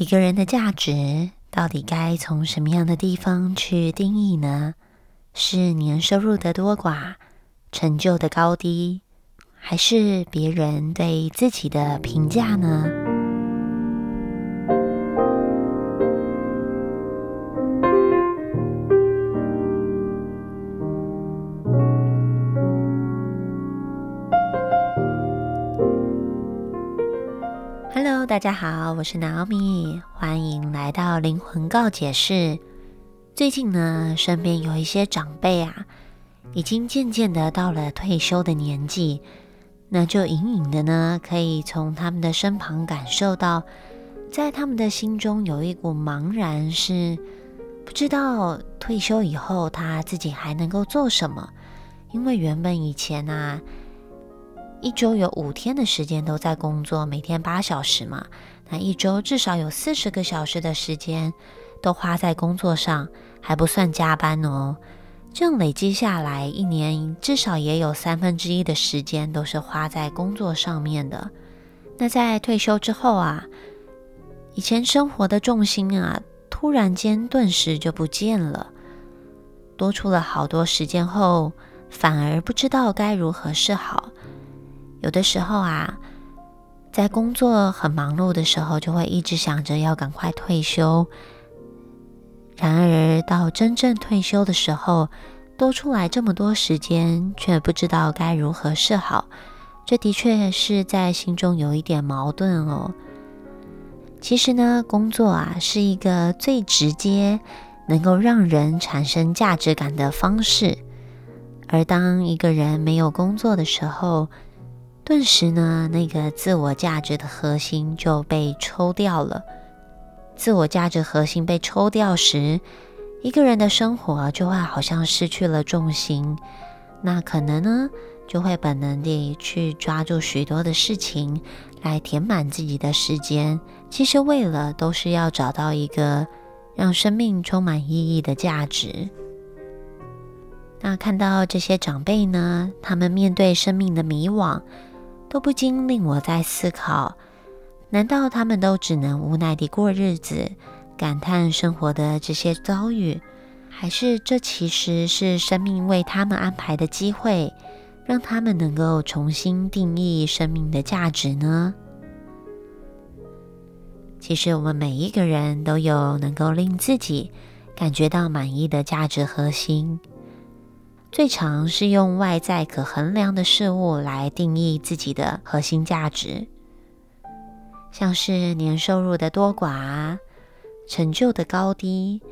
一个人的价值到底该从什么样的地方去定义呢？是年收入的多寡、成就的高低，还是别人对自己的评价呢大家好，我是 Naomi，欢迎来到灵魂告解室。最近呢，身边有一些长辈啊，已经渐渐的到了退休的年纪，那就隐隐的呢，可以从他们的身旁感受到，在他们的心中有一股茫然，是不知道退休以后他自己还能够做什么，因为原本以前啊。一周有五天的时间都在工作，每天八小时嘛，那一周至少有四十个小时的时间都花在工作上，还不算加班哦。这样累积下来，一年至少也有三分之一的时间都是花在工作上面的。那在退休之后啊，以前生活的重心啊，突然间顿时就不见了，多出了好多时间后，反而不知道该如何是好。有的时候啊，在工作很忙碌的时候，就会一直想着要赶快退休。然而到真正退休的时候，多出来这么多时间，却不知道该如何是好。这的确是在心中有一点矛盾哦。其实呢，工作啊是一个最直接能够让人产生价值感的方式。而当一个人没有工作的时候，顿时呢，那个自我价值的核心就被抽掉了。自我价值核心被抽掉时，一个人的生活就会好像失去了重心。那可能呢，就会本能地去抓住许多的事情来填满自己的时间。其实为了都是要找到一个让生命充满意义的价值。那看到这些长辈呢，他们面对生命的迷惘。都不禁令我在思考：难道他们都只能无奈地过日子，感叹生活的这些遭遇，还是这其实是生命为他们安排的机会，让他们能够重新定义生命的价值呢？其实，我们每一个人都有能够令自己感觉到满意的价值核心。最常是用外在可衡量的事物来定义自己的核心价值，像是年收入的多寡、成就的高低、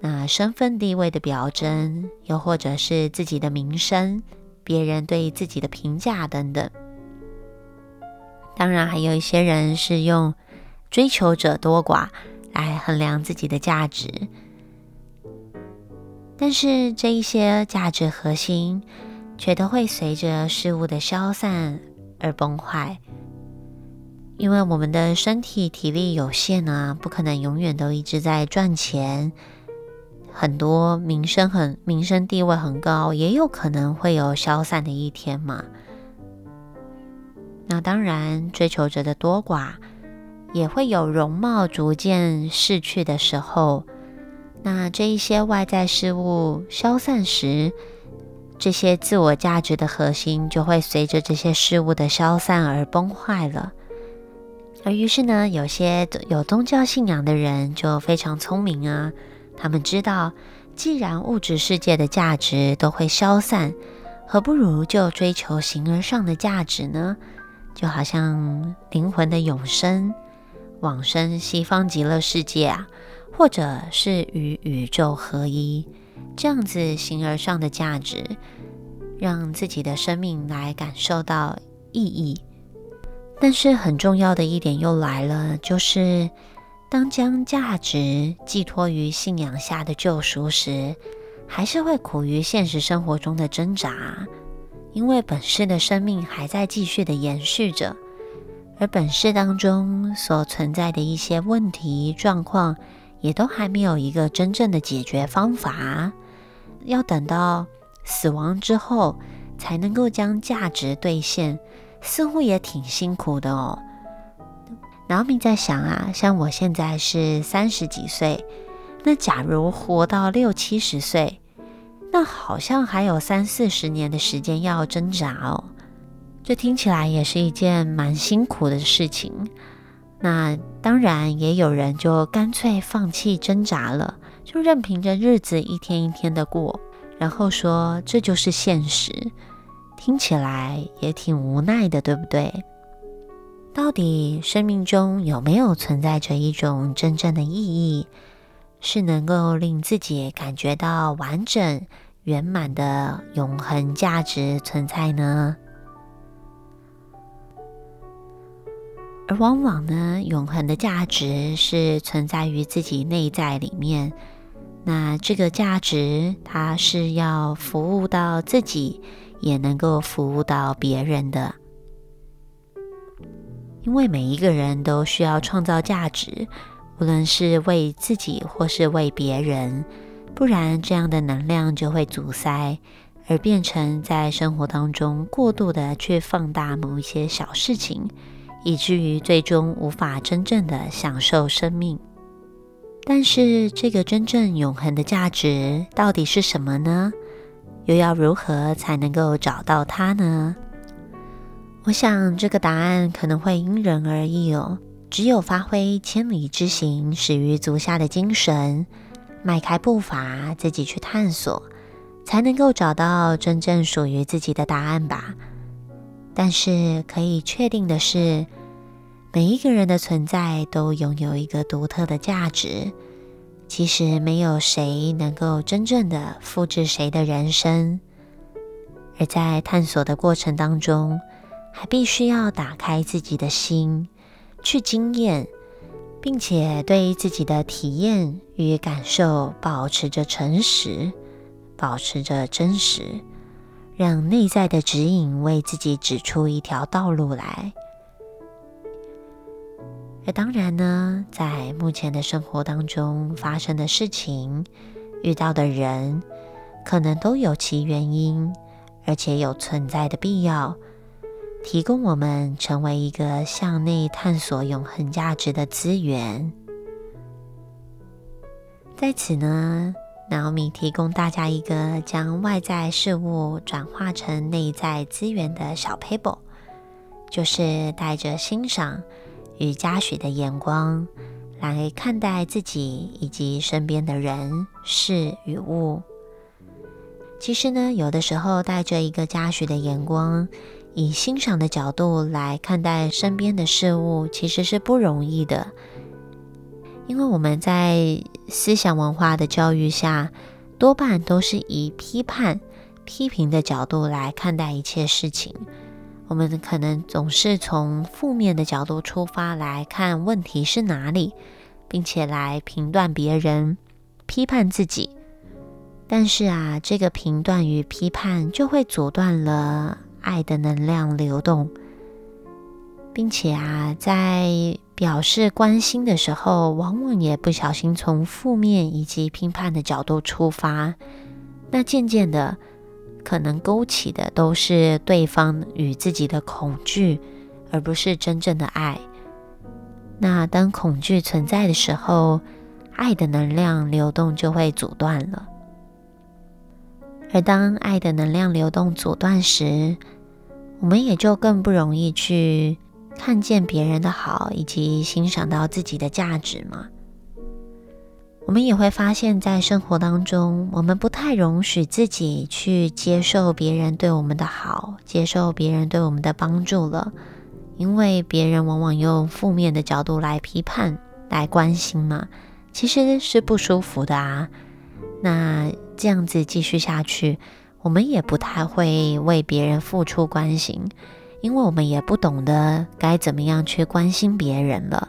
那身份地位的表征，又或者是自己的名声、别人对自己的评价等等。当然，还有一些人是用追求者多寡来衡量自己的价值。但是这一些价值核心，却都会随着事物的消散而崩坏，因为我们的身体体力有限啊，不可能永远都一直在赚钱。很多名声很名声地位很高，也有可能会有消散的一天嘛。那当然，追求者的多寡，也会有容貌逐渐逝去的时候。那这一些外在事物消散时，这些自我价值的核心就会随着这些事物的消散而崩坏了。而于是呢，有些有宗教信仰的人就非常聪明啊，他们知道，既然物质世界的价值都会消散，何不如就追求形而上的价值呢？就好像灵魂的永生、往生西方极乐世界啊。或者是与宇宙合一，这样子形而上的价值，让自己的生命来感受到意义。但是很重要的一点又来了，就是当将价值寄托于信仰下的救赎时，还是会苦于现实生活中的挣扎，因为本世的生命还在继续的延续着，而本世当中所存在的一些问题状况。也都还没有一个真正的解决方法，要等到死亡之后才能够将价值兑现，似乎也挺辛苦的哦。然后你在想啊，像我现在是三十几岁，那假如活到六七十岁，那好像还有三四十年的时间要挣扎哦。这听起来也是一件蛮辛苦的事情。那当然也有人就干脆放弃挣扎了，就任凭着日子一天一天的过，然后说这就是现实。听起来也挺无奈的，对不对？到底生命中有没有存在着一种真正的意义，是能够令自己感觉到完整、圆满的永恒价值存在呢？而往往呢，永恒的价值是存在于自己内在里面。那这个价值，它是要服务到自己，也能够服务到别人的。因为每一个人都需要创造价值，无论是为自己或是为别人，不然这样的能量就会阻塞，而变成在生活当中过度的去放大某一些小事情，以至于最终无法真正的享受生命。但是这个真正永恒的价值到底是什么呢？又要如何才能够找到它呢？我想这个答案可能会因人而异哦。只有发挥千里之行，始于足下的精神，迈开步伐，自己去探索，才能够找到真正属于自己的答案吧。但是可以确定的是，每一个人的存在都拥有一个独特的价值。其实没有谁能够真正的复制谁的人生，而在探索的过程当中。还必须要打开自己的心，去经验，并且对自己的体验与感受保持着诚实，保持着真实，让内在的指引为自己指出一条道路来。而当然呢，在目前的生活当中发生的事情、遇到的人，可能都有其原因，而且有存在的必要。提供我们成为一个向内探索永恒价值的资源。在此呢，Naomi 提供大家一个将外在事物转化成内在资源的小 paper，就是带着欣赏与嘉许的眼光来看待自己以及身边的人事与物。其实呢，有的时候带着一个嘉许的眼光。以欣赏的角度来看待身边的事物，其实是不容易的，因为我们在思想文化的教育下，多半都是以批判、批评的角度来看待一切事情。我们可能总是从负面的角度出发来看问题是哪里，并且来评断别人、批判自己。但是啊，这个评断与批判就会阻断了。爱的能量流动，并且啊，在表示关心的时候，往往也不小心从负面以及批判的角度出发，那渐渐的，可能勾起的都是对方与自己的恐惧，而不是真正的爱。那当恐惧存在的时候，爱的能量流动就会阻断了。而当爱的能量流动阻断时，我们也就更不容易去看见别人的好，以及欣赏到自己的价值嘛。我们也会发现，在生活当中，我们不太容许自己去接受别人对我们的好，接受别人对我们的帮助了，因为别人往往用负面的角度来批判、来关心嘛，其实是不舒服的啊。那这样子继续下去，我们也不太会为别人付出关心，因为我们也不懂得该怎么样去关心别人了。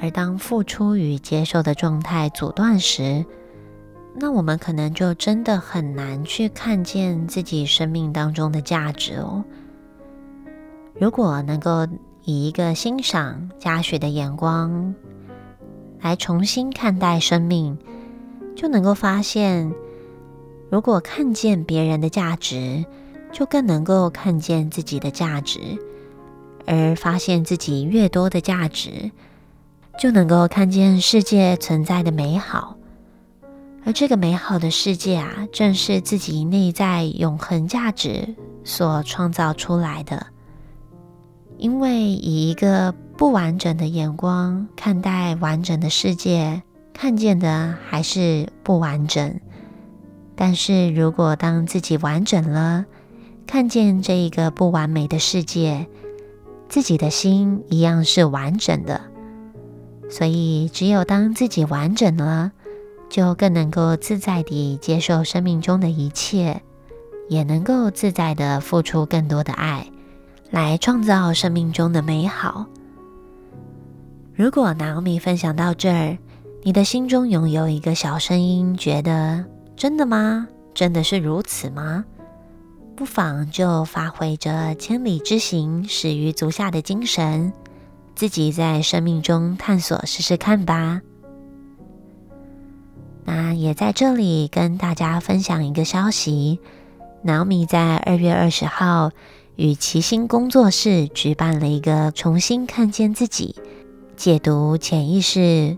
而当付出与接受的状态阻断时，那我们可能就真的很难去看见自己生命当中的价值哦。如果能够以一个欣赏嘉许的眼光。来重新看待生命，就能够发现，如果看见别人的价值，就更能够看见自己的价值。而发现自己越多的价值，就能够看见世界存在的美好。而这个美好的世界啊，正是自己内在永恒价值所创造出来的。因为以一个不完整的眼光看待完整的世界，看见的还是不完整。但是如果当自己完整了，看见这一个不完美的世界，自己的心一样是完整的。所以，只有当自己完整了。就更能够自在地接受生命中的一切，也能够自在地付出更多的爱，来创造生命中的美好。如果 Naomi 分享到这儿，你的心中拥有一个小声音，觉得真的吗？真的是如此吗？不妨就发挥着千里之行，始于足下的精神，自己在生命中探索试试看吧。那也在这里跟大家分享一个消息，Naomi 在二月二十号与齐心工作室举办了一个重新看见自己、解读潜意识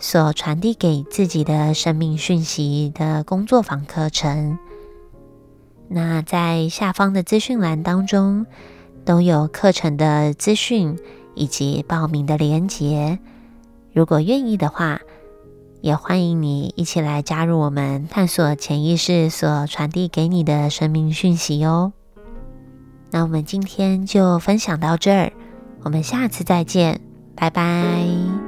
所传递给自己的生命讯息的工作坊课程。那在下方的资讯栏当中都有课程的资讯以及报名的连结，如果愿意的话。也欢迎你一起来加入我们，探索潜意识所传递给你的生命讯息哦。那我们今天就分享到这儿，我们下次再见，拜拜。